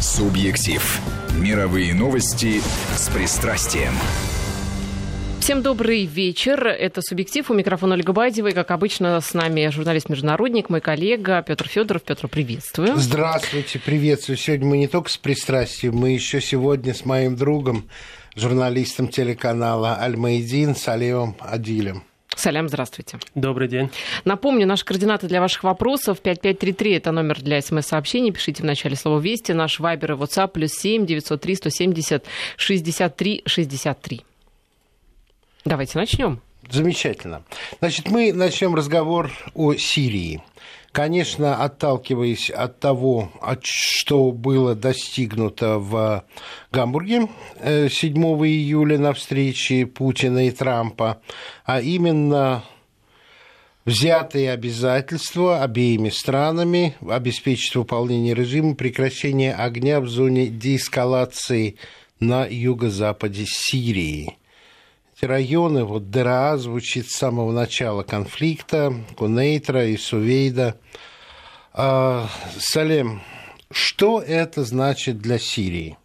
Субъектив. Мировые новости с пристрастием. Всем добрый вечер. Это «Субъектив». У микрофона Ольга Бадева. И, как обычно, с нами журналист-международник, мой коллега Петр Федоров. Петр, приветствую. Здравствуйте, приветствую. Сегодня мы не только с пристрастием, мы еще сегодня с моим другом, журналистом телеканала «Аль-Маидин» Салевом Адилем. Салям, здравствуйте. Добрый день. Напомню, наши координаты для ваших вопросов 5533 это номер для смс-сообщений. Пишите в начале слова «Вести». Наш вайбер и WhatsApp плюс 7 903 170 63 63. Давайте начнем. Замечательно. Значит, мы начнем разговор о Сирии. Конечно, отталкиваясь от того, что было достигнуто в Гамбурге 7 э, июля на встрече Путина и Трампа, а именно взятые обязательства обеими странами обеспечить выполнение режима прекращения огня в зоне деэскалации на юго-западе Сирии – эти районы, вот Дера звучит с самого начала конфликта, Кунейтра и Сувейда. А, Салем, что это значит для Сирии?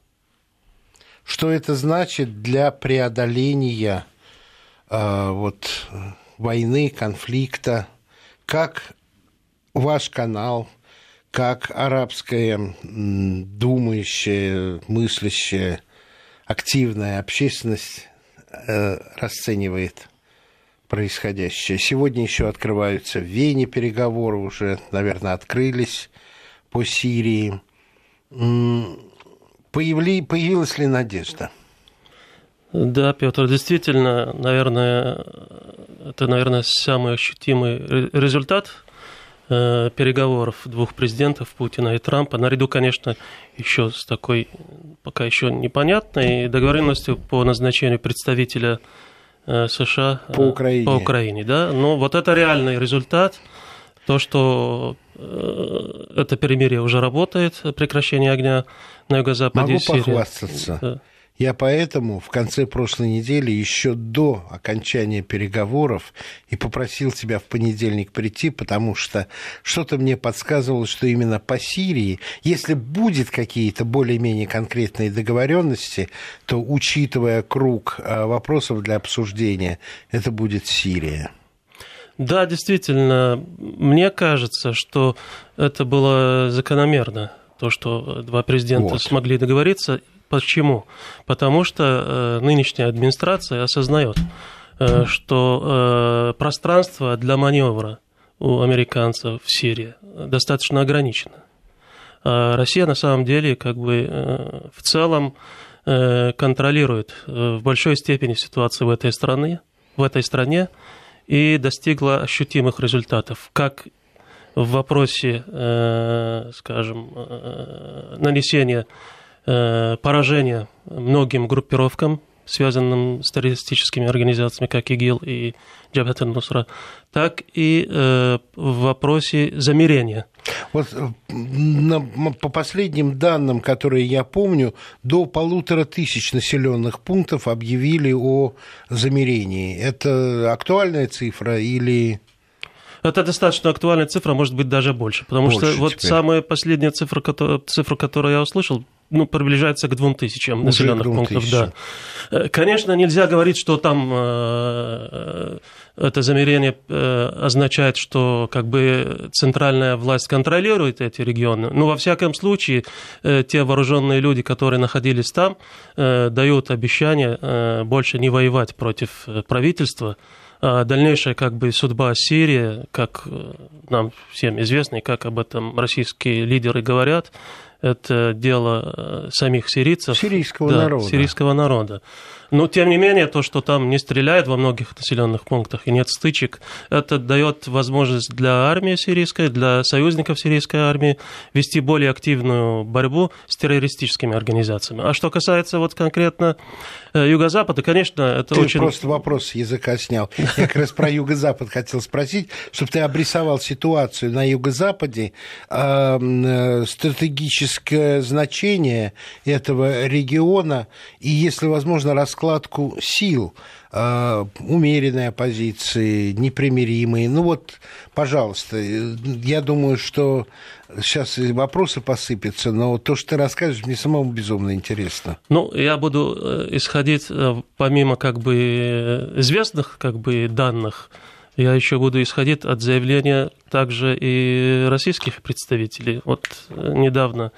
Что это значит для преодоления а, вот, войны, конфликта? Как ваш канал, как арабская думающая, мыслящая, активная общественность расценивает происходящее. Сегодня еще открываются в Вене переговоры, уже, наверное, открылись по Сирии. Появли, появилась ли надежда? Да, Петр, действительно, наверное, это, наверное, самый ощутимый результат э, переговоров двух президентов Путина и Трампа, наряду, конечно, еще с такой пока еще непонятной договоренностью по назначению представителя э, США по Украине. По Украине да? Но вот это реальный результат, то, что э, это перемирие уже работает, прекращение огня на юго-западе Могу Сирии. похвастаться. Да. Я поэтому в конце прошлой недели, еще до окончания переговоров, и попросил тебя в понедельник прийти, потому что что-то мне подсказывало, что именно по Сирии, если будет какие-то более-менее конкретные договоренности, то, учитывая круг э, вопросов для обсуждения, это будет Сирия. Да, действительно, мне кажется, что это было закономерно, то, что два президента вот. смогли договориться, Почему? Потому что э, нынешняя администрация осознает, э, что э, пространство для маневра у американцев в Сирии достаточно ограничено. А Россия на самом деле как бы в целом контролирует в большой степени ситуацию в этой стране, в этой стране и достигла ощутимых результатов, как в вопросе, скажем, нанесения поражение многим группировкам, связанным с террористическими организациями, как ИГИЛ и Джабхат нусра так и э, в вопросе замирения. Вот э, на, по последним данным, которые я помню, до полутора тысяч населенных пунктов объявили о замирении. Это актуальная цифра или... Это достаточно актуальная цифра, может быть, даже больше. Потому больше что вот самая последняя цифра, которая, цифра, которую я услышал, ну, приближается к двум тысячам населенных пунктов. Да. Э, конечно, нельзя говорить, что там э, это замерение э, означает, что как бы центральная власть контролирует эти регионы. Но во всяком случае, те вооруженные люди, которые находились там, дают обещание больше не воевать против правительства. А дальнейшая как бы судьба Сирии, как нам всем известно, и как об этом российские лидеры говорят, это дело э, самих сирийцев. Сирийского да, народа. Сирийского народа. Но, тем не менее, то, что там не стреляют во многих населенных пунктах и нет стычек, это дает возможность для армии сирийской, для союзников сирийской армии вести более активную борьбу с террористическими организациями. А что касается вот конкретно э, Юго-Запада, конечно, это ты очень... просто вопрос с языка снял. Я как раз про Юго-Запад хотел спросить, чтобы ты обрисовал ситуацию на Юго-Западе, э, стратегически стратегическое значение этого региона и, если возможно, раскладку сил э, умеренной оппозиции, непримиримые. Ну вот, пожалуйста, я думаю, что сейчас вопросы посыпятся, но то, что ты расскажешь, мне самому безумно интересно. Ну, я буду э, исходить помимо как бы известных как бы данных, я еще буду исходить от заявления также и российских представителей. Вот э, недавно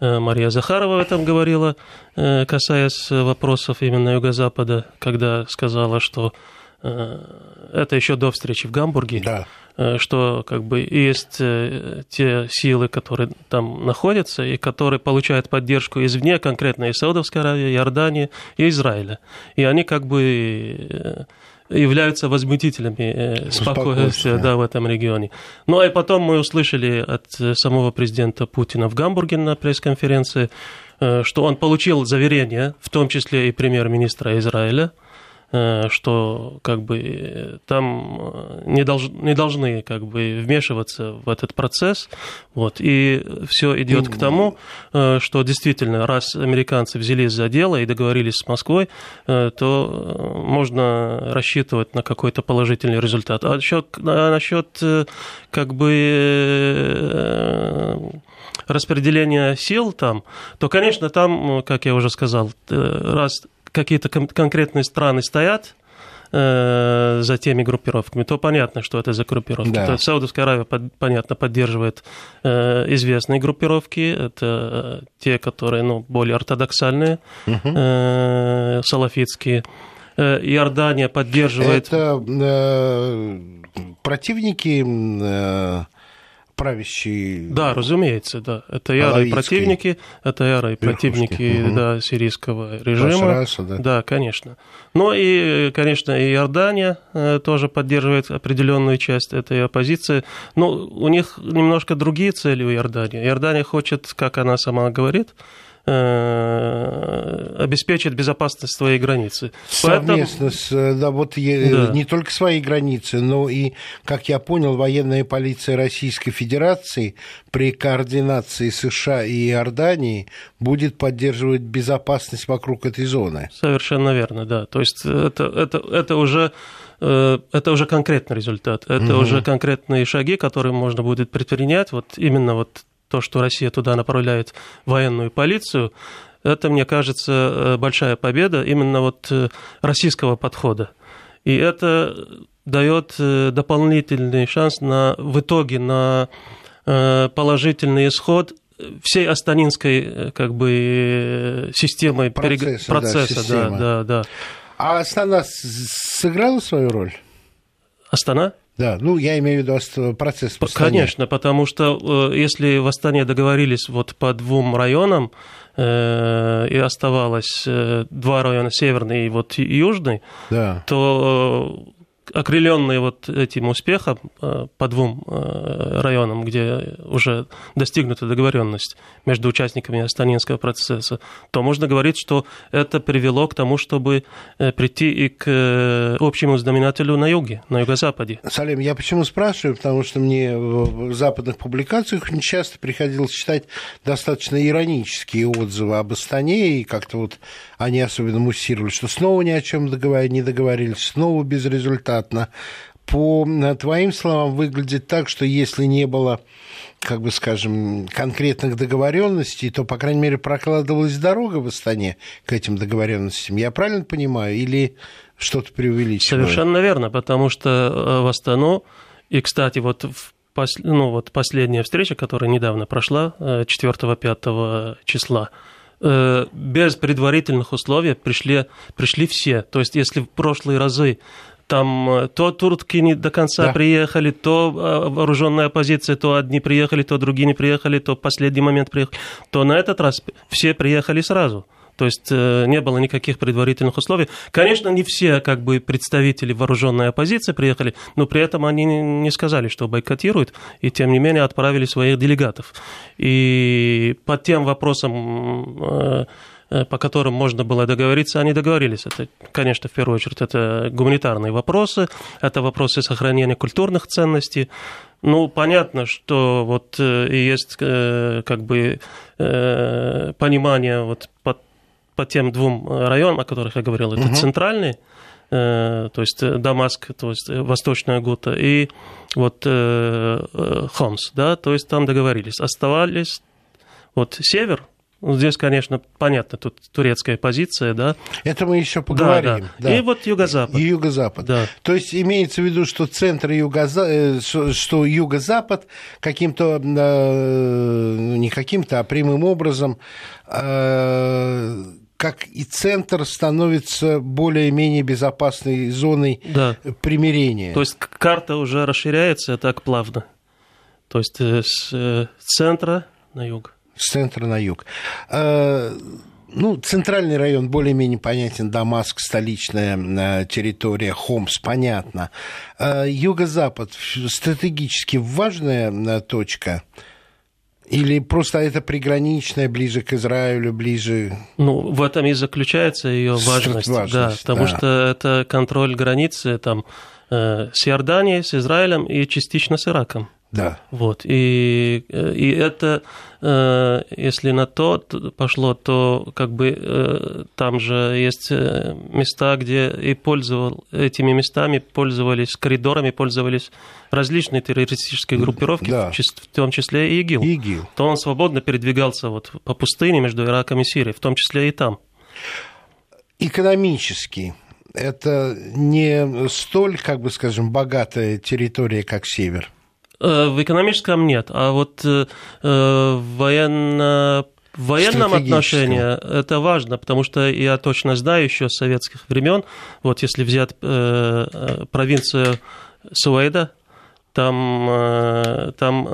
э, Мария Захарова об этом говорила, э, касаясь вопросов именно Юго-Запада, когда сказала, что это еще до встречи в Гамбурге, да. что как бы есть те силы, которые там находятся и которые получают поддержку извне, конкретно из Саудовской Аравии, Иордании и Израиля. И они как бы являются возмутителями э, спокойствия да, в этом регионе. Ну, а потом мы услышали от э, самого президента Путина в Гамбурге на пресс-конференции, э, что он получил заверение, в том числе и премьер-министра Израиля, что как бы там э, не, долж, не должны как бы вмешиваться в этот процесс. Вот, и все идет к тому, э, что действительно, раз американцы взялись за дело и договорились с Москвой, то можно рассчитывать на какой-то положительный результат. А насчет, а насчет как бы распределения сил там, то, конечно, там, как я уже сказал, раз какие-то конкретные страны стоят э, за теми группировками, то понятно, что это за группировки. Да. То есть Саудовская Аравия, под, понятно, поддерживает э, известные группировки, это э, те, которые ну, более ортодоксальные, угу. э, салафитские. Иордания поддерживает... Это э, противники... Э правящий... Да, разумеется, да. Это ярые противники, это ярые противники угу. да, сирийского режима. Раса, да. да, конечно. Но и, конечно, и Иордания э, тоже поддерживает определенную часть этой оппозиции. Но у них немножко другие цели у Иордании. Иордания хочет, как она сама говорит, Э, обеспечит безопасность своей границы. Совместно Поэтому... с, э, да, вот да. не только своей границы, но и, как я понял, военная полиция Российской Федерации при координации США и Иордании будет поддерживать безопасность вокруг этой зоны. Совершенно верно, да. То есть это, это, это уже э, это уже конкретный результат, это угу. уже конкретные шаги, которые можно будет предпринять, вот именно вот то, что Россия туда направляет военную полицию, это, мне кажется, э, большая победа именно вот э, российского подхода. И это дает э, дополнительный шанс на, в итоге на положительный исход всей астанинской как бы системы процесса, процесса да, да, да, да. А Астана сыграла свою роль? Астана? Да, ну я имею в виду процесс в Конечно, потому что если в Астане договорились вот по двум районам, э, и оставалось э, два района, северный и вот южный, да. то окрыленные вот этим успехом э, по двум э, районам, где уже достигнута договоренность между участниками Астанинского процесса, то можно говорить, что это привело к тому, чтобы э, прийти и к общему знаменателю на юге, на юго-западе. Салим, я почему спрашиваю? Потому что мне в западных публикациях часто приходилось читать достаточно иронические отзывы об Астане, и как-то вот они особенно муссировали, что снова ни о чем не договорились, снова без результата обратно. По твоим словам, выглядит так, что если не было как бы скажем, конкретных договоренностей, то, по крайней мере, прокладывалась дорога в Астане к этим договоренностям. Я правильно понимаю? Или что-то преувеличиваю? Совершенно верно, потому что э, в Астану, и, кстати, вот в ну, вот последняя встреча, которая недавно прошла, 4-5 э, числа, э, без предварительных условий пришли, пришли все. То есть, если в прошлые разы там э, то турки не до конца да. приехали, то э, вооруженная оппозиция, то одни приехали, то другие не приехали, то последний момент приехали, то на этот раз все приехали сразу. То есть э, не было никаких предварительных условий. Конечно, не все как бы представители вооруженной оппозиции приехали, но при этом они не сказали, что бойкотируют, и тем не менее отправили своих делегатов. И по тем вопросам по которым можно было договориться, они договорились. Это, конечно, в первую очередь, это гуманитарные вопросы, это вопросы сохранения культурных ценностей, Ну, понятно, что вот э, есть э, как бы э, понимание вот по, по тем двум районам, о которых я говорил. Это угу. центральный, то есть Дамаск, то есть Восточная Гута, и вот Хомс, да, то есть там договорились. Оставались вот север, здесь, конечно, понятно, тут турецкая позиция, да. Это мы еще поговорим. Да, да. Да. И вот юго-запад. И юго-запад. Да. То есть имеется в виду, что центр юго-запад, э, что юго-запад каким-то, э, ну, не каким-то, а прямым образом э, как и центр становится более-менее безопасной зоной да. примирения. То есть карта уже расширяется так плавно. То есть с центра на юг с центра на юг. Э, ну, центральный район более-менее понятен, Дамаск, столичная э, территория, Хомс, понятно. Э, юго-запад стратегически важная точка или просто это приграничная, ближе к Израилю, ближе... Ну, в этом и заключается ее важность, важность да, потому да. что это контроль границы там, с Иорданией, с Израилем и частично с Ираком. Да. Вот. И, и это, э, если на то пошло, то как бы э, там же есть э, места, где и пользовал, этими местами пользовались, коридорами пользовались различные террористические группировки, да. в том числе и ИГИЛ. ИГИЛ. То он свободно передвигался вот по пустыне между Ираком и Сирией, в том числе и там. Экономически это не столь, как бы скажем, богатая территория, как север – Э, в экономическом нет, а вот э, э, в военно в военном отношении это важно, потому что я точно знаю еще с советских времен, вот если взять э, провинцию Суэйда, там, там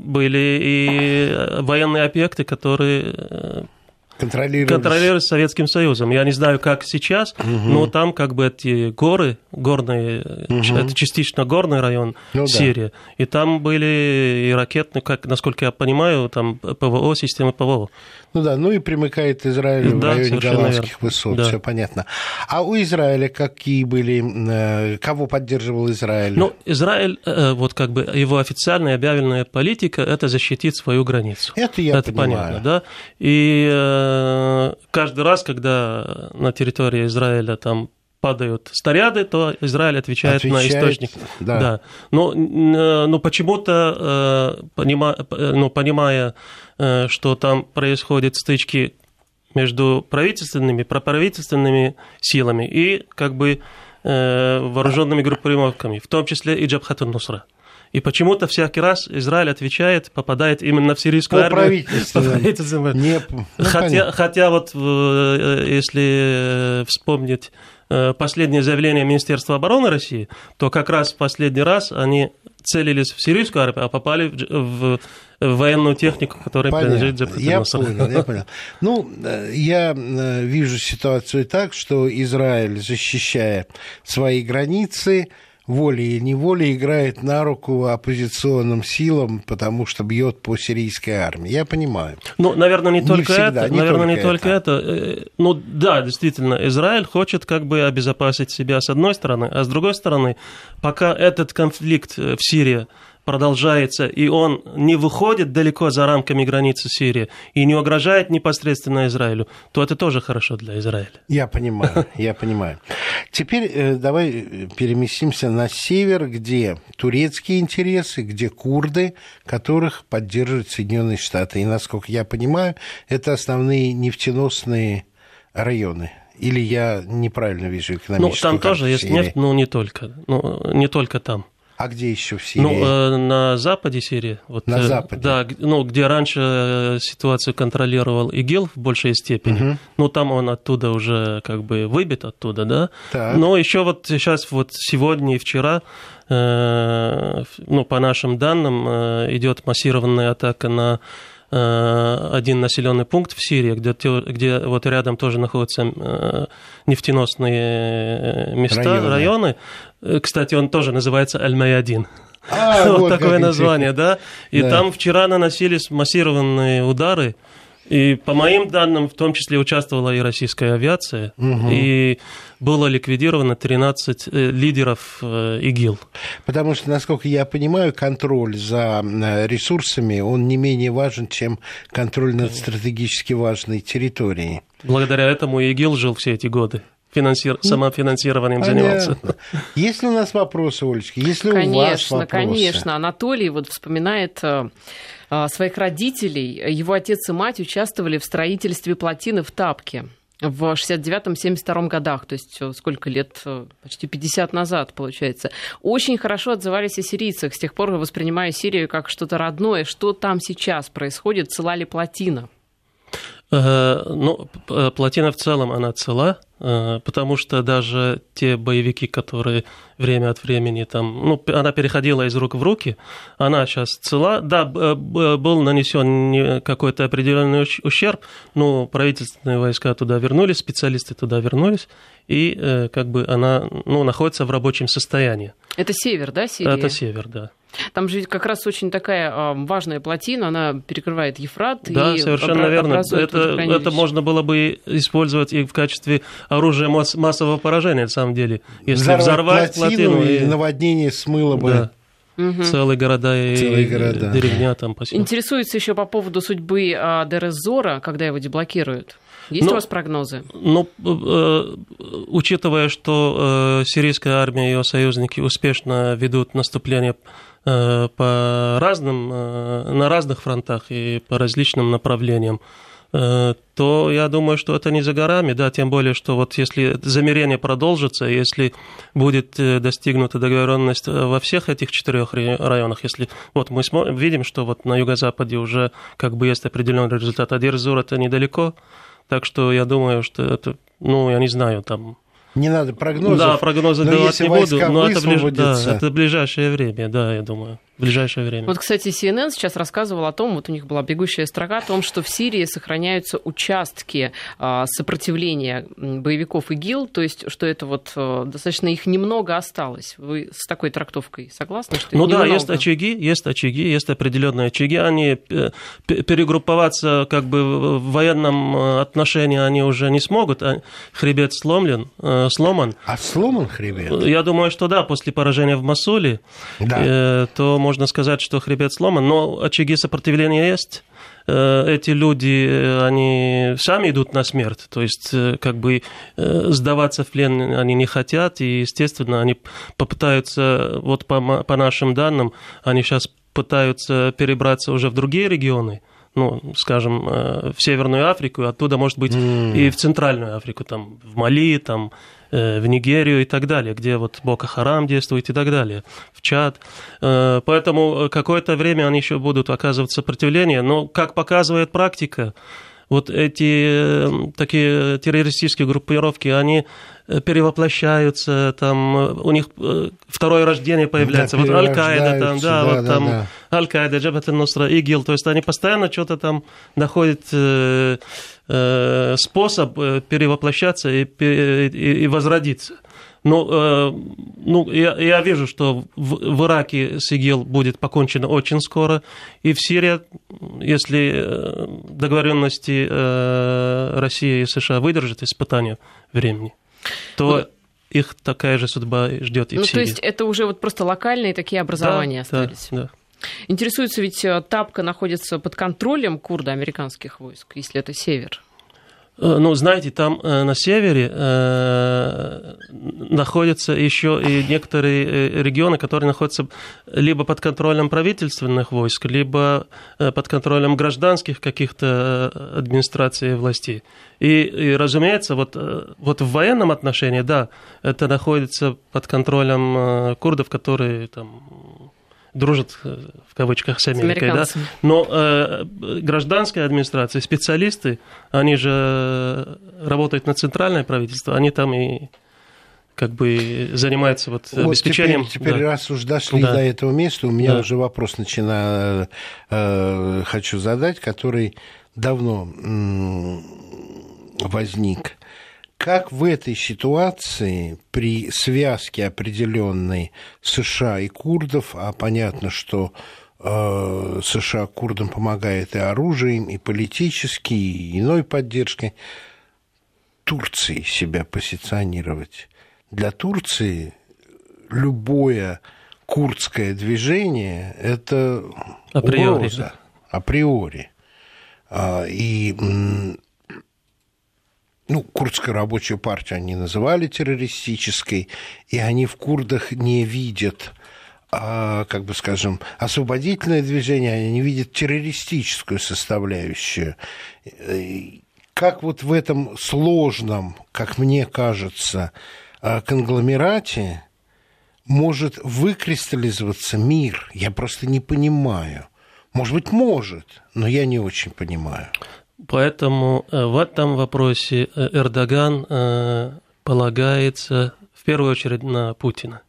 были и военные объекты, которые контролировались. контролировались Советским Союзом. Я не знаю, как сейчас, угу. но там как бы эти горы, горные, угу. это частично горный район ну, Сирии, да. и там были и ракетные, как, насколько я понимаю, там ПВО, системы ПВО. Ну да, ну и примыкает Израиль да, в районе Голландских высот, да. все понятно. А у Израиля какие были, э, кого поддерживал Израиль? Ну, Израиль, э, вот как бы его официальная объявленная политика – это защитить свою границу. Это я это понимаю. понятно, да. И э, каждый раз, когда на территории Израиля там падают снаряды, то Израиль отвечает, отвечает на источник. Да. да. Но, но почему-то, понима, ну, понимая Э, что там происходят стычки между правительственными, проправительственными силами и как бы э, вооруженными группировками, в том числе и Джабхат нусра И почему-то всякий раз Израиль отвечает, попадает именно в сирийскую По армию. Правительственным. Не, ну, хотя, хотя вот э, если вспомнить последнее заявление Министерства обороны России, то как раз в последний раз они целились в сирийскую армию, а попали в, в военную технику, которая Понятно. принадлежит Джабхату Я понял, я понял. Ну, э, я э, вижу ситуацию так, что Израиль, защищая свои границы, волей и неволей играет на руку оппозиционным силам, потому что бьет по сирийской армии. Я понимаю. Ну, наверное, не, не только всегда, это. Не наверное, только не только это. это. Э, ну, да, действительно, Израиль хочет как бы обезопасить себя с одной стороны, а с другой стороны, пока этот конфликт в Сирии продолжается, и он не выходит далеко за рамками границы Сирии и не угрожает непосредственно Израилю, то это тоже хорошо для Израиля. Я понимаю, я понимаю. Теперь э, давай переместимся на север, где турецкие интересы, где курды, которых поддерживают Соединенные Штаты. И, насколько я понимаю, это основные нефтеносные районы. Или я неправильно вижу экономическую Ну, там тоже есть нефть, но не только. Ну, не только там. А где еще в Сирии? Ну, на западе Сирии. Вот, на э, западе? Да, ну, где раньше э, ситуацию контролировал ИГИЛ в большей степени. Угу. Ну, там он оттуда уже как бы выбит оттуда, да. Так. Но еще вот сейчас, вот сегодня и вчера, ну, по нашим данным, идет массированная атака на один населенный пункт в Сирии, где, где вот рядом тоже находятся э, нефтеносные места, районы. районы. Э, кстати, он тоже называется Аль-Майадин. А, вот, вот такое название, да. И да. там вчера наносились массированные удары И по моим данным, в том числе участвовала и российская авиация, угу. и было ликвидировано 13 э, лидеров э, ИГИЛ. Потому что, насколько я понимаю, контроль за э, ресурсами, он не менее важен, чем контроль над стратегически важной территорией. Благодаря этому ИГИЛ жил все эти годы финансир... Ну, самофинансированием Понятно. занимался. Есть ли у нас вопросы, Олечка? Есть ли конечно, у вас вопросы? Конечно, Анатолий вот вспоминает своих родителей. Его отец и мать участвовали в строительстве плотины в Тапке в 69-72 годах, то есть э, сколько лет, э, почти 50 назад, получается. Очень хорошо отзывались о сирийцах, с тех пор воспринимая Сирию как что-то родное. Что там сейчас происходит, цела ли плотина? Э, ну, плотина в целом, она цела, э, потому что даже те боевики, которые время от времени там, ну, она переходила из рук в руки, она сейчас цела. Да, был нанесен какой-то определенный ущерб, но правительственные войска туда вернулись, специалисты туда вернулись, и э, как бы она ну, находится в рабочем состоянии. Это север, да, Сирия? Это север, да. Там же как раз очень такая а, важная плотина, она перекрывает Ефрат. Да, и совершенно верно. Это, это можно было бы использовать и в качестве оружия массового поражения, на самом деле. Если взорвать, взорвать плотину, плотину и наводнение смыло бы. Да. Угу. Целые города и Целые города. деревня там поселки. Интересуется еще по поводу судьбы а, Дерезора, когда его деблокируют. Есть но, у вас прогнозы? Ну, э, учитывая, что э, сирийская армия и ее союзники успешно ведут наступление Э, по разным, э, на разных фронтах и по различным направлениям, э, то я думаю, что это не за горами, да, тем более, что вот если замерение продолжится, если будет достигнута договоренность во всех этих четырех районах, если вот мы видим, что вот на юго-западе уже как бы есть определенный результат, а Дерзур это недалеко, так что я думаю, что это, ну, я не знаю, там не надо прогнозов. Да, прогнозы давать не буду, но это, ближ... да, это ближайшее время, да, я думаю в ближайшее время. Вот, кстати, CNN сейчас рассказывал о том, вот у них была бегущая строка о том, что в Сирии сохраняются участки а, сопротивления боевиков ИГИЛ, то есть, что это вот а, достаточно их немного осталось. Вы с такой трактовкой согласны? Что ну да, немного? есть очаги, есть очаги, есть определенные очаги. Они э, перегрупповаться как бы в военном э, отношении они уже не смогут. А хребет сломлен, э, сломан. А сломан хребет? Я думаю, что да, после поражения в Масуле, да. то можно сказать, что хребет сломан, но очаги сопротивления есть э, эти люди, э, они сами идут на смерть, то есть э, как бы сдаваться в плен они не хотят, и, естественно, они попытаются, вот по, по нашим данным, они сейчас пытаются перебраться уже в другие регионы, ну, скажем, в Северную Африку, оттуда, может быть, mm. и в Центральную Африку, там, в Мали, там, в Нигерию и так далее, где вот Бока Харам действует и так далее, в Чад. Э, поэтому какое-то время они еще будут оказывать сопротивление, но, как показывает практика, вот эти э, такие террористические группировки, они перевоплощаются, там у них второе рождение появляется. Да, вот Аль-Каида, там, да, да, вот да, там да. Аль-Каида, Джабат аль-Нусра, ИГИЛ, то есть они постоянно что-то там находят Э, способ э, перевоплощаться и, и, и возродиться. Но э, ну, я, я вижу, что в, в Ираке с ИГИЛ будет покончено очень скоро, и в Сирии, если договоренности России и США выдержат испытания времени, то их такая же судьба ждет и ну, в Сирии. То есть это уже вот просто локальные такие образования да, остались? Да, да. Интересуется, ведь э, Тапка находится под контролем курда американских войск, если это север. Э, ну, знаете, там э, на севере э, находятся еще и некоторые регионы, которые находятся либо под контролем правительственных войск, либо под контролем гражданских каких-то администраций и властей. И, и разумеется, вот, вот в военном отношении, да, это находится под контролем курдов, которые там дружат э, в кавычках с Америкой, с да? но э, гражданская администрация, специалисты, они же работают на центральное правительство, они там и как бы занимаются вот, вот обеспечением. Теперь, теперь да. раз уж дошли да. до этого места, у меня да. уже вопрос начинаю, э, хочу задать, который давно э, возник. Как в этой ситуации при связке определенной США и курдов, а понятно, что э, США курдам помогает и оружием, и политически, и иной поддержкой. Турции себя позиционировать. Для Турции любое курдское движение – это априори, угроза, априори. А, и ну, Курдская рабочая партия они называли террористической, и они в курдах не видят а, как бы скажем, освободительное движение, они не видят террористическую составляющую. Как вот в этом сложном, как мне кажется, а, конгломерате может выкристаллизоваться мир? Я просто не понимаю. Может быть, может, но я не очень понимаю. Поэтому э, в этом вопросе э, Эрдоган э, полагается в первую очередь на Путина.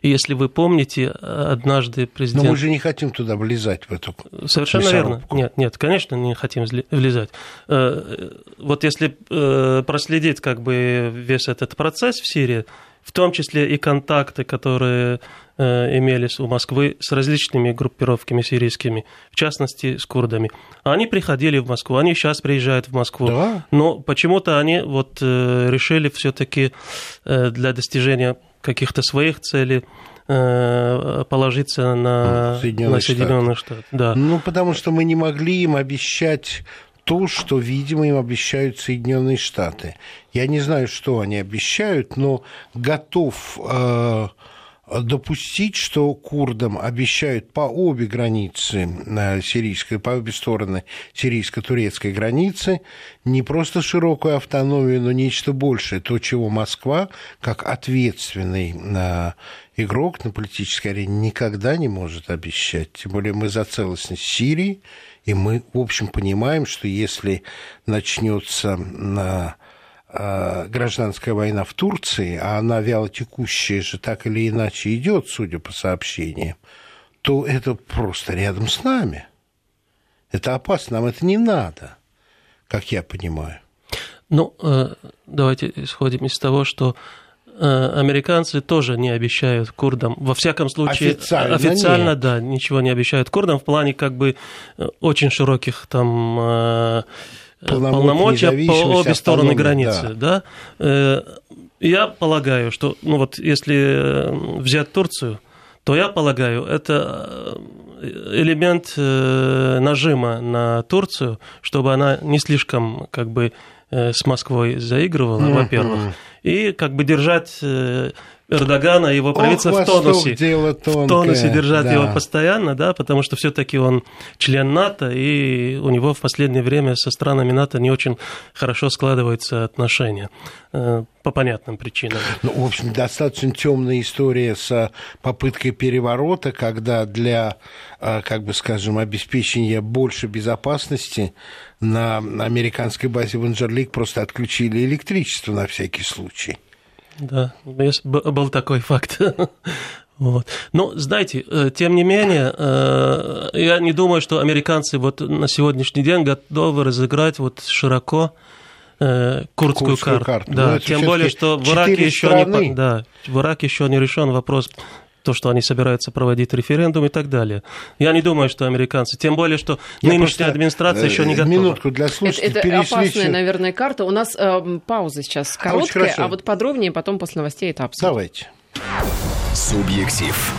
И если вы помните, однажды президент... Но мы же не хотим туда влезать, в эту Совершенно мясорубку. верно. Нет, нет, конечно, не хотим влезать. Вот если проследить как бы весь этот процесс в Сирии, в том числе и контакты, которые э, имелись у Москвы с различными группировками сирийскими, в частности с курдами. Они приходили в Москву, они сейчас приезжают в Москву, да? но почему-то они вот э, решили все-таки э, для достижения каких-то своих целей положиться на Соединенные, на Соединенные Штаты. Штаты. Да. Ну, потому что мы не могли им обещать то, что, видимо, им обещают Соединенные Штаты. Я не знаю, что они обещают, но готов э, допустить, что курдам обещают по обе границы э, сирийской, по обе стороны сирийско-турецкой границы не просто широкую автономию, но нечто большее, то, чего Москва, как ответственный э, игрок на политической арене, никогда не может обещать. Тем более мы за целостность Сирии, и мы, в общем, понимаем, что если начнется на а, гражданская война в Турции, а она вялотекущая же так или иначе идет, судя по сообщениям, то это просто рядом с нами. Это опасно, нам это не надо, как я понимаю. Ну, э, давайте исходим из того, что американцы тоже не обещают курдам, во всяком случае, официально, официально да, ничего не обещают курдам в плане как бы э, очень широких там э, полномочий по обе стороны границы, да. да. Я полагаю, что, ну вот, если взять Турцию, то я полагаю, это элемент нажима на Турцию, чтобы она не слишком как бы с Москвой заигрывала, mm-hmm. во-первых и как бы держать э, Эрдогана и его правительство Ох, в тонусе. Дело тонкое. В тонусе держать да. его постоянно, да, потому что все-таки он член НАТО, и у него в последнее время со странами НАТО не очень хорошо складываются отношения э, по понятным причинам. Ну, в общем, достаточно темная история с попыткой переворота, когда для, э, как бы скажем, обеспечения больше безопасности на американской базе в Инжерлик просто отключили электричество на всякий случай. Да, был такой факт. Вот. Но, знаете, э, тем не менее, э, я не думаю, что американцы вот на сегодняшний день готовы разыграть вот широко э, курдскую, курдскую карту. карту. Да, тем более, что в Ираке еще не, да, в Ираке еще не решен вопрос то, что они собираются проводить референдум и так далее. Я не думаю, что американцы, тем более, что Я нынешняя администрация еще не э, готова. Минутку для слушателей. Это, это опасная, наверное, карта. У нас э, пауза сейчас короткая, а, а вот подробнее потом после новостей это обсудим. Давайте. Субъектив.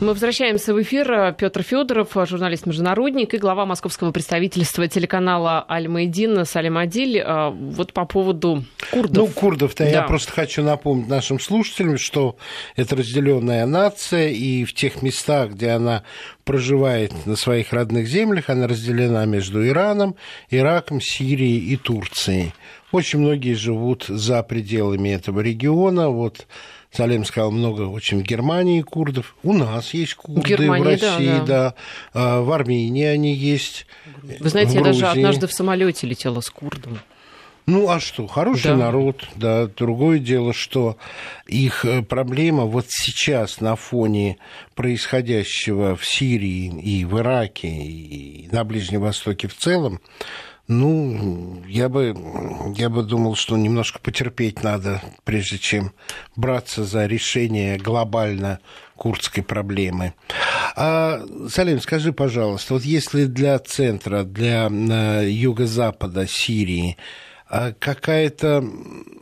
Мы возвращаемся в эфир. Петр Федоров, журналист-международник и глава московского представительства телеканала Аль-Майдин Салим Адиль. А, вот по поводу курдов. Ну, курдов-то да. я просто хочу напомнить нашим слушателям, что это разделенная нация, и в тех местах, где она проживает на своих родных землях, она разделена между Ираном, Ираком, Сирией и Турцией. Очень многие живут за пределами этого региона. Вот Салем сказал, много очень в Германии курдов. У нас есть курды, в, Германии, в России, да, да. да. В Армении они есть. Вы знаете, я даже однажды в самолете летела с курдом. Ну а что, хороший да. народ, да. Другое дело, что их э, проблема вот сейчас на фоне происходящего в Сирии и в Ираке и на Ближнем Востоке в целом, Ну, я бы, я бы думал, что немножко потерпеть надо, прежде чем браться за решение глобально курдской проблемы. А, Салим, скажи, пожалуйста, вот если для центра, для юго-запада Сирии а какая-то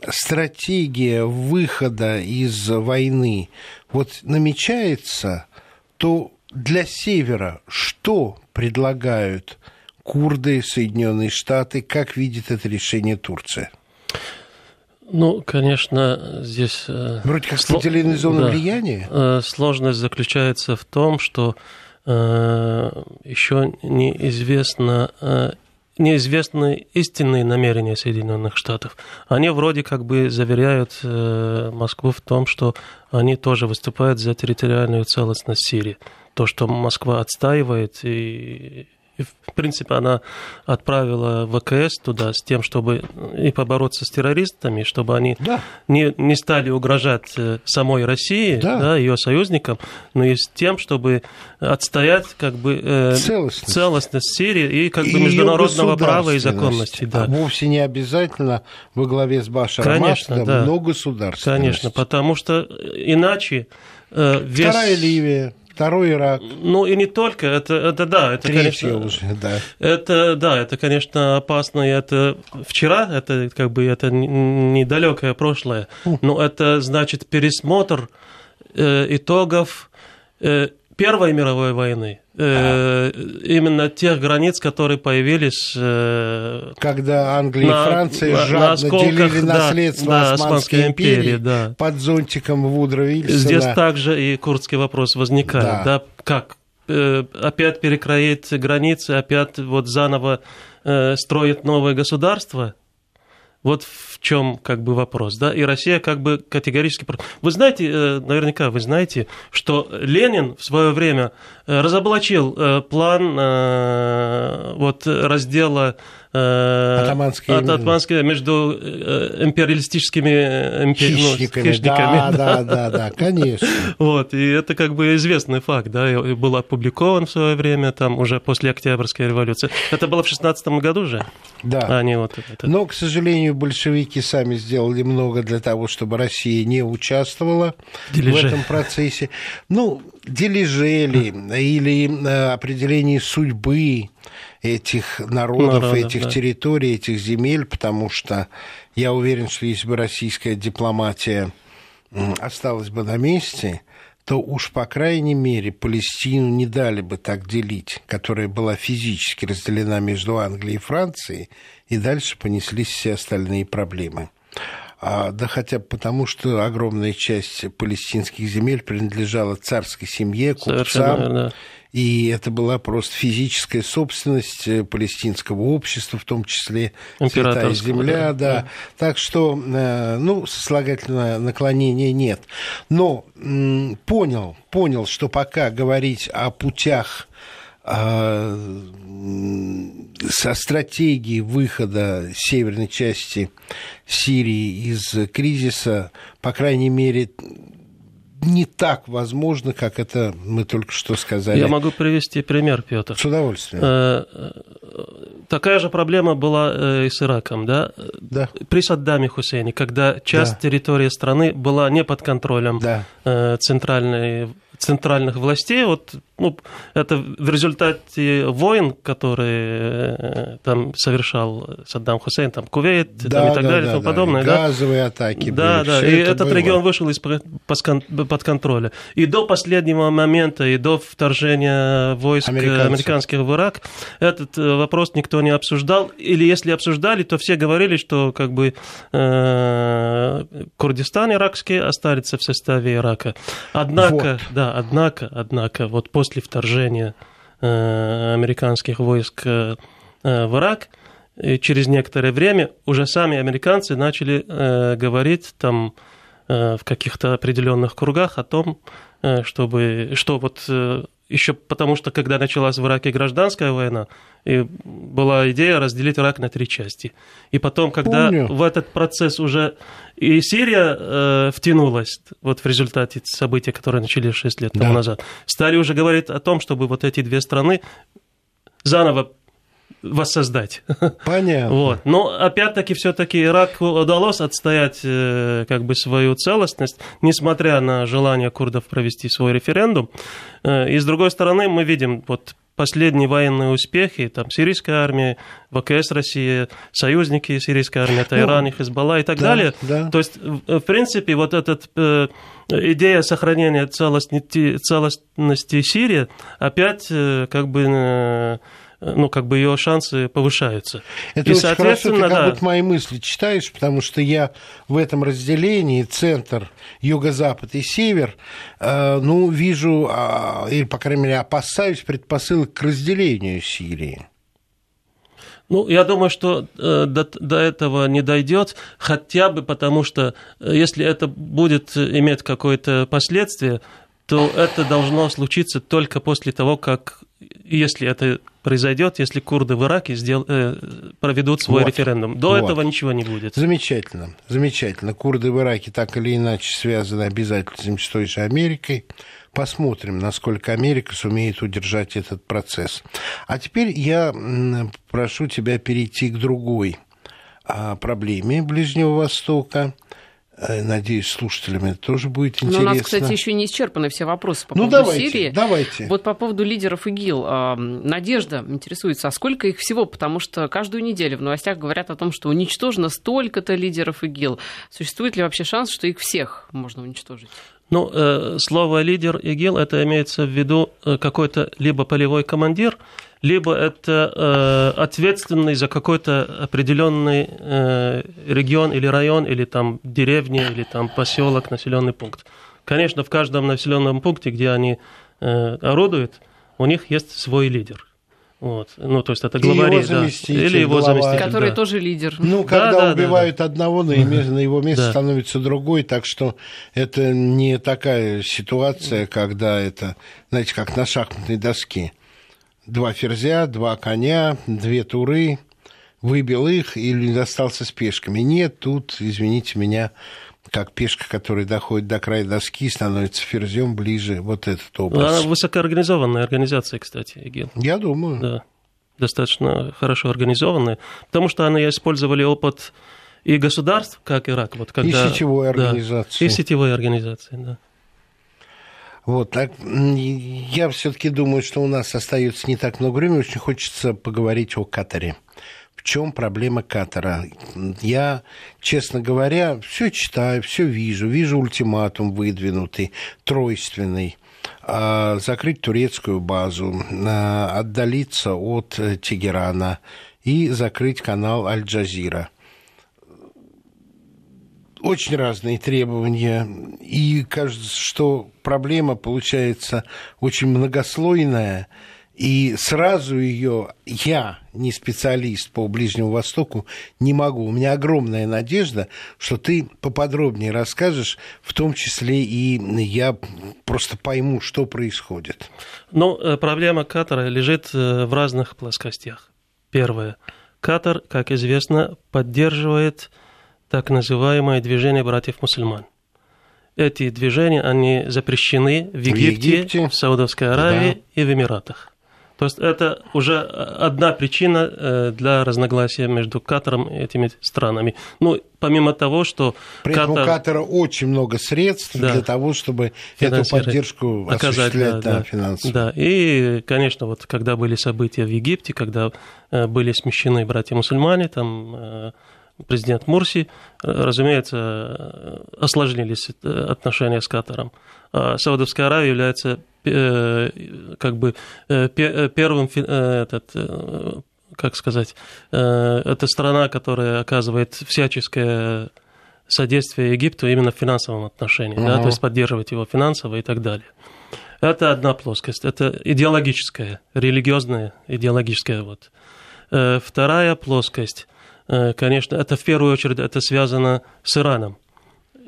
стратегия выхода из войны вот намечается, то для севера что предлагают курды, Соединенные Штаты, как видит это решение Турция? Ну, конечно, здесь... Э, Вроде как сло... поделены зоны да. влияния. Э, сложность заключается в том, что э, еще неизвестно неизвестны истинные намерения Соединенных Штатов. Они вроде как бы заверяют Москву в том, что они тоже выступают за территориальную целостность Сирии. То, что Москва отстаивает и и, в принципе, она отправила ВКС туда с тем, чтобы и побороться с террористами, чтобы они да. не, не стали угрожать э, самой России, да. Да, ее союзникам, но и с тем, чтобы отстоять как бы, э, целостность. целостность Сирии и как бы международного права и законности. Да. А вовсе не обязательно во главе с Башаром Конечно, Асадом, да. но государственность. Конечно, потому что иначе э, весь... Вторая Ливия второй Ирак. Ну и не только, это, это да, это, Третье конечно, уже, да. Это, да, это, конечно, опасно, и это вчера, это как бы, это недалекое прошлое, но это значит пересмотр э, итогов э, Первой мировой войны, э, именно тех границ, которые появились... Э, Когда Англия на, и Франция на, жадно на осколках, делили наследство да, Османской, империи, империи да. под зонтиком Вудро Вильсона. Здесь также и курдский вопрос возникает, да, да как э, опять перекроить границы, опять вот заново э, строить новое государство, вот в чем как бы вопрос, да, и Россия как бы категорически... Вы знаете, э, наверняка вы знаете, что Ленин в свое время э, разоблачил э, план вот раздела Атаманские, Атаманские между империалистическими импер... хищниками. Ну, хищниками да, да, да, да, конечно. Вот, и это как бы известный факт, да, и был опубликован в свое время, там, уже после Октябрьской революции. Это было в 16 году же? Да. А не вот это. Но, к сожалению, большевики сами сделали много для того, чтобы Россия не участвовала Дележи. в этом процессе. Ну, дележели или э, определение судьбы этих народов, Народов этих да. территорий, этих земель, потому что я уверен, что если бы российская дипломатия осталась бы на месте, то уж, по крайней мере, Палестину не дали бы так делить, которая была физически разделена между Англией и Францией, и дальше понеслись все остальные проблемы. А, да хотя бы потому, что огромная часть палестинских земель принадлежала царской семье, купцам. Да. И это была просто физическая собственность э, палестинского общества, в том числе Святая Земля, да. да. Так что, э, ну, сослагательного наклонения нет. Но понял, понял, что пока говорить о путях а, со стратегией выхода северной части Сирии из кризиса, по крайней мере, не так возможно, как это мы только что сказали. Я могу привести пример, Петр. С удовольствием. Э, такая же проблема была э, и с Ираком, да? Да. При Саддаме Хусейне, когда часть да. территории страны была не под контролем да. Э, центральной центральных властей. Вот, ну, это в результате войн, которые э, там совершал Саддам Хусейн, там Кувейт да, там, и так да, далее да, и тому да, подобное. газовые да? атаки. Да, были, да, и этот было. регион вышел из-под под контроля. И до последнего момента, и до вторжения войск Американцев. американских в Ирак, этот э, вопрос никто не обсуждал. Или если обсуждали, то все говорили, что как бы э, Курдистан иракский останется в составе Ирака. Однако, вот. да, однако, однако, вот после вторжения э, американских войск э, в Ирак, через некоторое время уже сами американцы начали э, говорить там в каких-то определенных кругах о том, чтобы, что вот еще потому, что когда началась в Ираке гражданская война, и была идея разделить Ирак на три части. И потом, когда Помню. в этот процесс уже и Сирия э, втянулась, вот в результате событий, которые начались 6 лет тому да. назад, стали уже говорить о том, чтобы вот эти две страны заново воссоздать. Понятно. Вот. Но опять-таки все-таки Ираку удалось отстоять э, как бы свою целостность, несмотря на желание курдов провести свой референдум. Э, и с другой стороны мы видим вот последние военные успехи, там сирийская армия, ВКС России, союзники сирийской армии, это ну, Иран и Хизбалла и так да, далее. Да. То есть, в принципе, вот эта э, идея сохранения целостности, целостности Сирии опять как бы ну, как бы ее шансы повышаются. Это и, очень хорошо, ты как да. будто мои мысли читаешь, потому что я в этом разделении центр, юго-запад и север, э, ну, вижу, э, или, по крайней мере, опасаюсь предпосылок к разделению Сирии. Ну, я думаю, что э, до, до этого не дойдет, хотя бы потому, что э, если это будет иметь какое-то последствие, то это должно случиться только после того, как, если это произойдет, если курды в Ираке сдел... э, проведут свой вот. референдум. До вот. этого ничего не будет. Замечательно, замечательно. Курды в Ираке так или иначе связаны обязательно с той же Америкой. Посмотрим, насколько Америка сумеет удержать этот процесс. А теперь я прошу тебя перейти к другой а, проблеме Ближнего Востока – надеюсь, слушателям это тоже будет интересно. Но у нас, кстати, еще не исчерпаны все вопросы по ну, поводу давайте, Сирии. Давайте. Вот по поводу лидеров ИГИЛ. Надежда интересуется, а сколько их всего? Потому что каждую неделю в новостях говорят о том, что уничтожено столько-то лидеров ИГИЛ. Существует ли вообще шанс, что их всех можно уничтожить? Ну, э, слово лидер ИГИЛ это имеется в виду э, какой-то либо полевой командир, либо это э, ответственный за какой-то определенный э, регион или район, или там деревня, или там поселок, населенный пункт. Конечно, в каждом населенном пункте, где они э, орудуют, у них есть свой лидер. Вот. Ну, то есть это главари, его да. Или его глава, заместитель. Который да. тоже лидер. Ну, когда да, убивают да, да. одного, на, на его месте да. становится другой, так что это не такая ситуация, когда это, знаете, как на шахматной доске два ферзя, два коня, две туры, выбил их или остался с пешками. Нет, тут, извините меня, как пешка, которая доходит до края доски, становится ферзем ближе, вот этот образ. Она высокоорганизованная организация, кстати, ЕГИЛ. Я думаю. Да, достаточно хорошо организованная, потому что они использовали опыт и государств, как Ирак. Вот, когда, и сетевой организации. Да, и сетевой организации, да. Вот, так, я все-таки думаю, что у нас остается не так много времени. Очень хочется поговорить о Катаре. В чем проблема Катара? Я, честно говоря, все читаю, все вижу. Вижу ультиматум выдвинутый, тройственный а, закрыть турецкую базу, а, отдалиться от э, Тегерана и закрыть канал Аль-Джазира – очень разные требования, и кажется, что проблема получается очень многослойная, и сразу ее я, не специалист по Ближнему Востоку, не могу. У меня огромная надежда, что ты поподробнее расскажешь, в том числе и я просто пойму, что происходит. Ну, э, проблема Катара лежит э, в разных плоскостях. Первое. Катар, как известно, поддерживает так называемое движение братьев-мусульман. Эти движения, они запрещены в Египте, в, Египте. в Саудовской Аравии да. и в Эмиратах. То есть это уже одна причина э, для разногласия между Катаром и этими странами. Ну, помимо того, что При этом Катар... у Катара очень много средств да, для того, чтобы эту поддержку оказать да, да, финансово. Да, и, конечно, вот когда были события в Египте, когда э, были смещены братья-мусульмане, там э, президент Мурси, э, разумеется, осложнились э, отношения с Катаром. А Саудовская Аравия является э, как бы первым этот, как сказать, это страна, которая оказывает всяческое содействие Египту именно в финансовом отношении, uh-huh. да, то есть поддерживать его финансово и так далее. Это одна плоскость, это идеологическая, религиозная, идеологическая вот. Вторая плоскость – Э, конечно, это в первую очередь это связано с Ираном.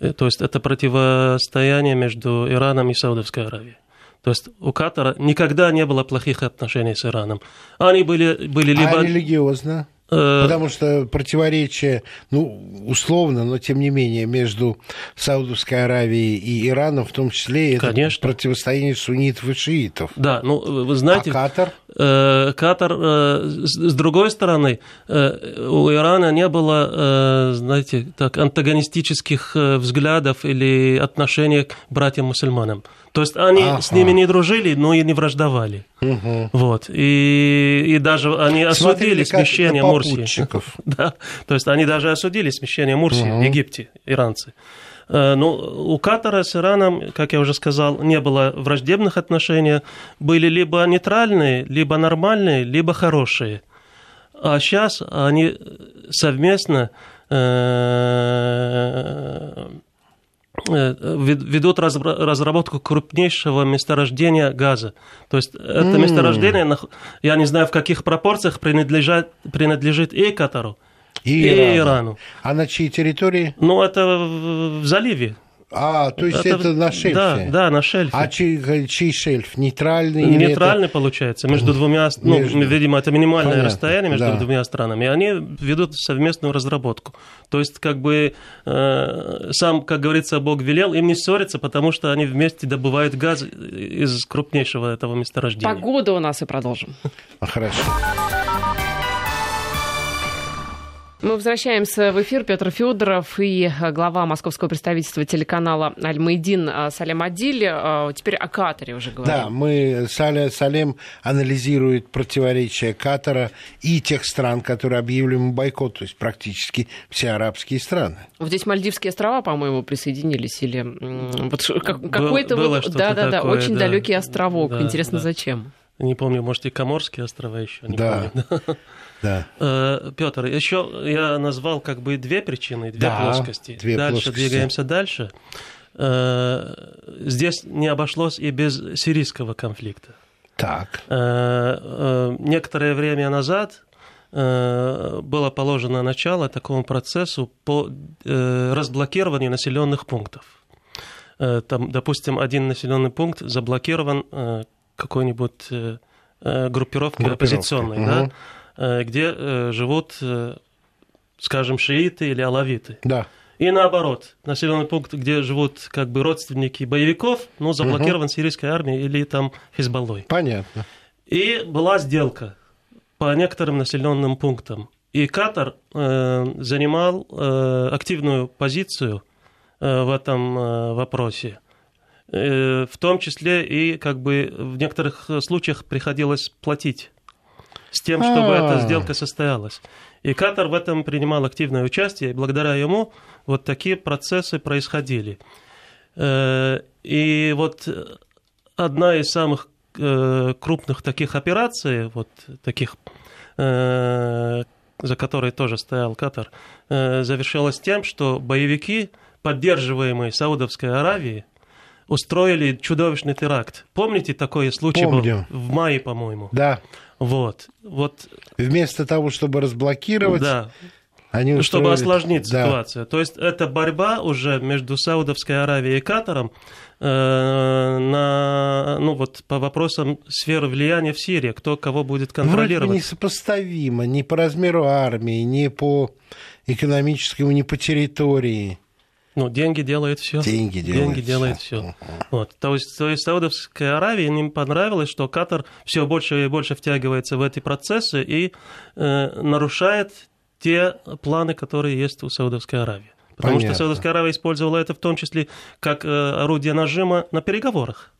Э, то есть это противостояние между Ираном и Саудовской Аравией. То есть у Катара никогда не было плохих отношений с Ираном. Они были, были либо... А религиозно? Э, Потому что противоречие, ну, условно, но тем не менее, между Саудовской Аравией и Ираном, в том числе, это Конечно. противостояние суннитов и шиитов. Да, ну, вы знаете... А Катар? Э, Катар, э, с другой стороны, э, у Ирана не было, знаете, так, антагонистических взглядов или отношений к братьям-мусульманам. То есть они ага. с ними не дружили, но и не враждовали. Угу. Вот. И, и даже они осудили смещение Мурсии. да. То есть они даже осудили смещение Мурсии угу. в Египте, иранцы. Э, ну, у Катара с Ираном, как я уже сказал, не было враждебных отношений. Были либо нейтральные, либо нормальные, либо хорошие. А сейчас они совместно э, э, ведут разработку крупнейшего месторождения газа. То есть это месторождение, я не знаю в каких пропорциях принадлежит, принадлежит и Катару, и, и Ирану. Ирану. А на чьей территории? Ну, это в заливе. А, то есть это, это на шельфе? Да, да, на шельфе. А чей, чей шельф? Нейтральный? Нейтральный, это... получается, между двумя... Ну, между... видимо, это минимальное Понятно, расстояние между да. двумя странами. И они ведут совместную разработку. То есть, как бы, э, сам, как говорится, Бог велел, им не ссориться, потому что они вместе добывают газ из крупнейшего этого месторождения. Погода у нас и продолжим. Хорошо. Мы возвращаемся в эфир. Петр Федоров и э, глава московского представительства телеканала Аль-Майдин э, Салем Адиль. Э, теперь о Катаре уже говорим. Да, мы, Саля, Салем анализирует противоречия Катара и тех стран, которые объявлены бойкот, то есть практически все арабские страны. Вот здесь Мальдивские острова, по-моему, присоединились. Или вот какой-то вот, да, да, да, очень да. далекий островок. Да, Интересно, да. зачем? Не помню, может, и Коморские острова еще. Не да. помню. Да. Э, Петр, еще я назвал как бы две причины, две да, плоскости. Две дальше плоскости. двигаемся дальше. Э, здесь не обошлось и без сирийского конфликта. Так. Э, некоторое время назад было положено начало такому процессу по разблокированию населенных пунктов. Там, допустим, один населенный пункт заблокирован какой-нибудь группировкой оппозиционной, угу. да, Э, где э, живут, э, скажем, шииты или алавиты. Да. И наоборот, населенный пункт, где живут как бы родственники боевиков, ну, заблокирован угу. сирийской армией или там Хизбаллой. Понятно. И была сделка по некоторым населенным пунктам. И Катар э, занимал э, активную позицию э, в этом э, вопросе. Э, в том числе и как бы в некоторых случаях приходилось платить с тем, чтобы эта а. сделка состоялась. И Катар в этом принимал активное участие, и благодаря ему вот такие процессы происходили. Э, и вот одна из самых э, крупных таких операций, вот таких, э, за которой тоже стоял Катар, завершилась тем, что боевики, поддерживаемые Саудовской Аравией, устроили чудовищный теракт. Помните такой случай Помню. был в мае, по-моему? Да. Вот, вот. Вместо того, чтобы разблокировать, да. они устроили... Чтобы осложнить да. ситуацию. То есть это борьба уже между Саудовской Аравией и Катаром э, на, ну вот по вопросам сферы влияния в Сирии, кто кого будет контролировать. Вроде несопоставимо ни по размеру армии, ни по экономическому, ни по территории. Ну, деньги делают все. Деньги делают Деньги делают все. Uh-huh. Вот. То есть, то есть Саудовской Аравии им понравилось, что Катар все больше и больше втягивается в эти процессы и э, нарушает те планы, которые есть у Саудовской Аравии. Потому Понятно. что Саудовская Аравия использовала это в том числе как э, орудие нажима на переговорах.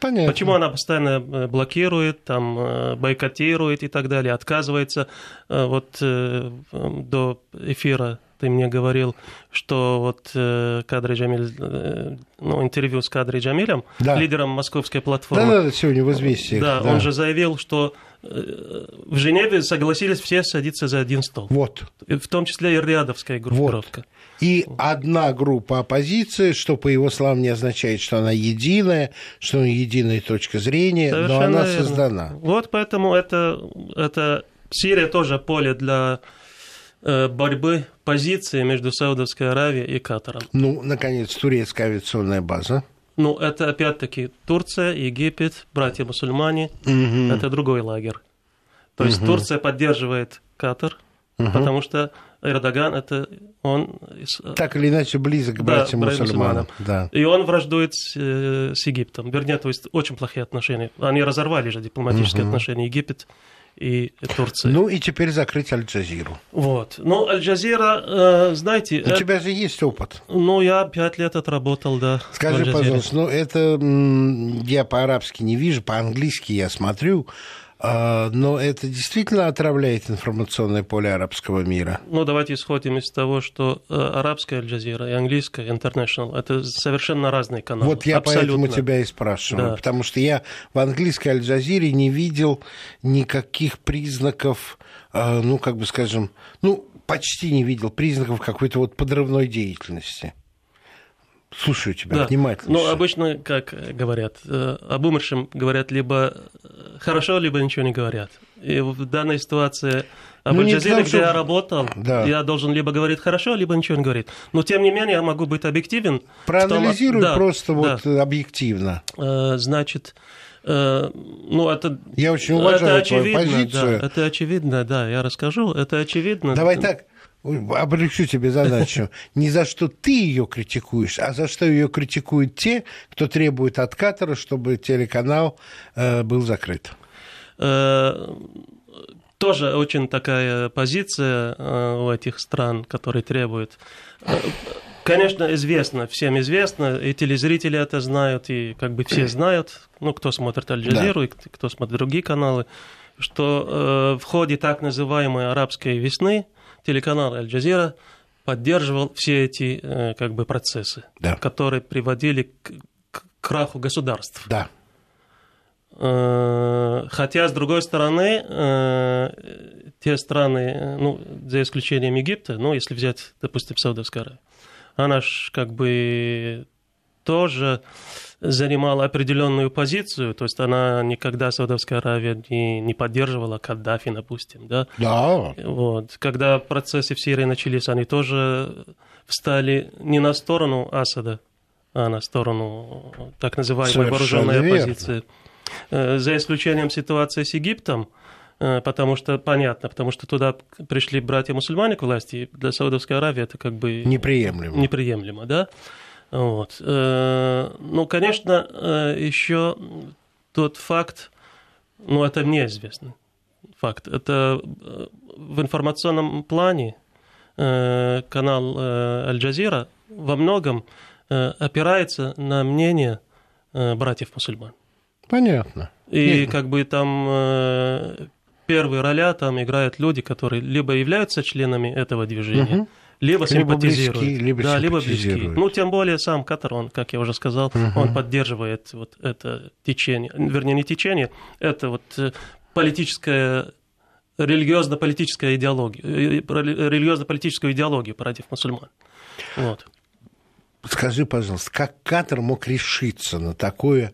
Понятно. Почему она постоянно э, блокирует, там, э, бойкотирует и так далее, отказывается. Вот до эфира ты мне говорил, что вот э, Кадри Джамиль, э, ну, интервью с Кадри Джамилем, да. лидером московской платформы. Да, да, сегодня в известиях. Да, да, он же заявил, что э, в Женеве согласились все садиться за один стол. Вот. В том числе и Риадовская группировка. Вот. И одна группа оппозиции, что, по его словам, не означает, что она единая, что она единая точка зрения, Совершенно но она верно. создана. Вот поэтому это, это Сирия тоже поле для борьбы позиции между Саудовской Аравией и Катаром. Ну, наконец, турецкая авиационная база. Ну, это опять-таки Турция, Египет, братья-мусульмане. Угу. Это другой лагерь. То есть угу. Турция поддерживает Катар, угу. потому что Эрдоган это он так или иначе близок к братьям да, мусульманам, да. И он враждует с, э, с Египтом. Вернее, то есть очень плохие отношения. Они разорвали же дипломатические угу. отношения Египет и Турции. Ну и теперь закрыть Аль-Джазиру. Вот. Ну, Аль-Джазира, э, знаете... У это... тебя же есть опыт. Ну, я пять лет отработал, да. Скажи, пожалуйста, ну это я по-арабски не вижу, по-английски я смотрю. А, но это действительно отравляет информационное поле арабского мира. Ну, давайте исходим из того, что э, арабская Аль-Джазира и английская International – это совершенно разные каналы. Вот я Абсолютно. поэтому тебя и спрашиваю, да. потому что я в английской Аль-Джазире не видел никаких признаков, э, ну, как бы скажем, ну, почти не видел признаков какой-то вот подрывной деятельности. Слушаю тебя да. внимательно. Ну, обычно, как говорят, э, об умершем говорят либо хорошо, либо ничего не говорят. И в данной ситуации об ну, Аль-Джазире, где я работал, да. я должен либо говорить хорошо, либо ничего не говорить. Но, тем не менее, я могу быть объективен. Проанализируй том, просто да, вот объективно. Э, значит, э, ну, это... Я очень уважаю это твою позицию. Да, это очевидно, да, я расскажу. Это очевидно. Давай так, облегчу тебе задачу. Не за что ты ее критикуешь, а за что ее критикуют те, кто требует от Катара, чтобы телеканал э, был закрыт. Э, тоже очень такая позиция э, у этих стран, которые требуют. Конечно, известно, всем известно, и телезрители это знают, и как бы все знают, ну, кто смотрит Аль-Джазиру, да. и кто смотрит другие каналы, что э, в ходе так называемой арабской весны телеканал Аль-Джазира поддерживал все эти э, как бы, процессы, да. которые приводили к, к краху государств. Да. Э, хотя, с другой стороны, э, те страны, ну, за исключением Египта, ну, если взять, допустим, Саудовская Аравия, она же как бы тоже занимала определенную позицию, то есть она никогда Саудовская Аравия не, не поддерживала Каддафи, допустим, да? Да. Вот. Когда процессы в Сирии начались, они тоже встали не на сторону Асада, а на сторону так называемой вооруженной оппозиции. Э, за исключением ситуации с Египтом, э, потому что, понятно, потому что туда пришли братья-мусульмане к власти, для Саудовской Аравии это как бы... Неприемлемо. Неприемлемо, да? Вот. Э, ну, конечно, э, еще тот факт, ну, это мне известный факт, это э, в информационном плане канал Аль-Джазира во многом опирается на мнение братьев-мусульман. Понятно. И Нет. как бы там первые роля там играют люди, которые либо являются членами этого движения, угу либо. Либо близки, либо да, либо близки. Ну, тем более сам Катар, он, как я уже сказал, угу. он поддерживает вот это течение, вернее, не течение, это вот э, политическая религиозно-политическая идеология, э, религиозно-политическую идеологию против мусульман. Вот. Скажи, пожалуйста, как Катар мог решиться на такое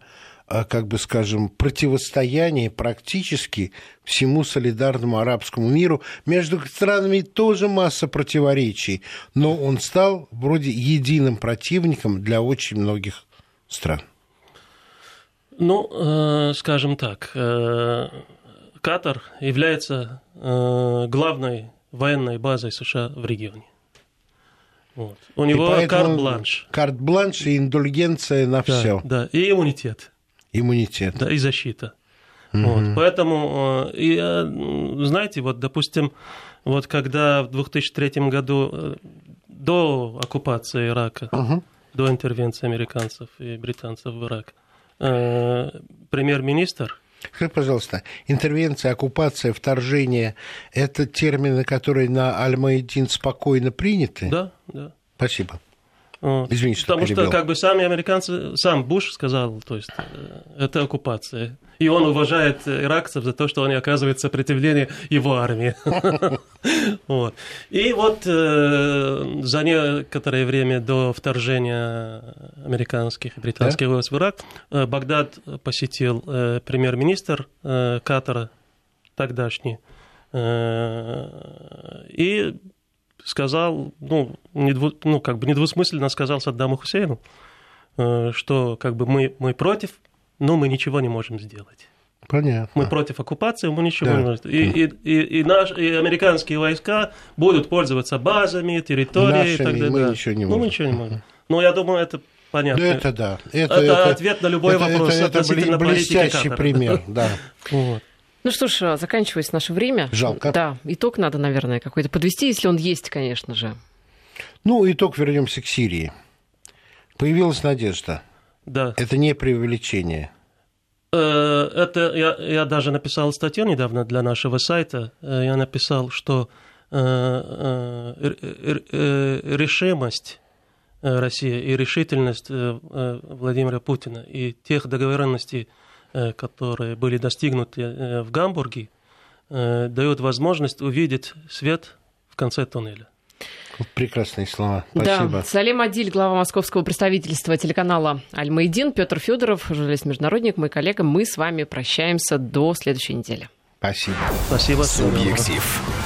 как бы скажем, противостояние практически всему солидарному арабскому миру. Между странами тоже масса противоречий, но он стал вроде единым противником для очень многих стран. Ну, э, скажем так, э, Катар является э, главной военной базой США в регионе. Вот. У него карт-бланш. Карт-бланш и индульгенция на да, все. Да, и иммунитет. Иммунитет. Да, и защита. Угу. Вот, поэтому, э, и, э, знаете, вот, допустим, вот когда в 2003 году, э, до оккупации Ирака, угу. до интервенции американцев и британцев в Ирак, премьер-министр Скажи, пожалуйста, интервенция, оккупация, вторжение – это термины, которые на Аль-Маидин спокойно приняты? Да, да. Спасибо. Вот. Извини, что Потому перебил. что как бы сами американцы, сам Буш сказал, то есть э, это оккупация. И он уважает иракцев за то, что они оказывают сопротивление его армии. вот. И вот э, за некоторое время до вторжения американских и британских войск в Ирак э, Багдад посетил премьер-министр Катара тогдашний. И сказал, ну, недву, ну, как бы недвусмысленно сказал Саддаму Хусейну, э, что как бы мы, мы против, но мы ничего не можем сделать. Понятно. Мы против оккупации, мы ничего да. не можем. И, и, и, и, наш, и американские войска будут пользоваться базами, территорией Нашими, и так далее. Мы да. ничего не можем. Ну, мы ничего не можем. Но я думаю, это понятно. Это да. Это, это, это ответ на любой это, вопрос. Это, это, это блестящий пример, да. Вот. Ну что ж, заканчивается наше время. Жалко. Да, итог надо, наверное, какой-то подвести, если он есть, конечно же. Ну, итог вернемся к Сирии. Появилась надежда. Да. Это не преувеличение. Э, это я, я даже написал статью недавно для нашего сайта. Э, я написал, что э, решимость России и решительность Владимира Путина и тех договоренностей, которые были достигнуты в Гамбурге, дают возможность увидеть свет в конце туннеля. Прекрасные слова. Спасибо. Да. Салим Адиль, глава московского представительства телеканала «Аль-Маидин», Петр Федоров, журналист-международник, мой коллега. Мы с вами прощаемся до следующей недели. Спасибо. Спасибо. Субъектив.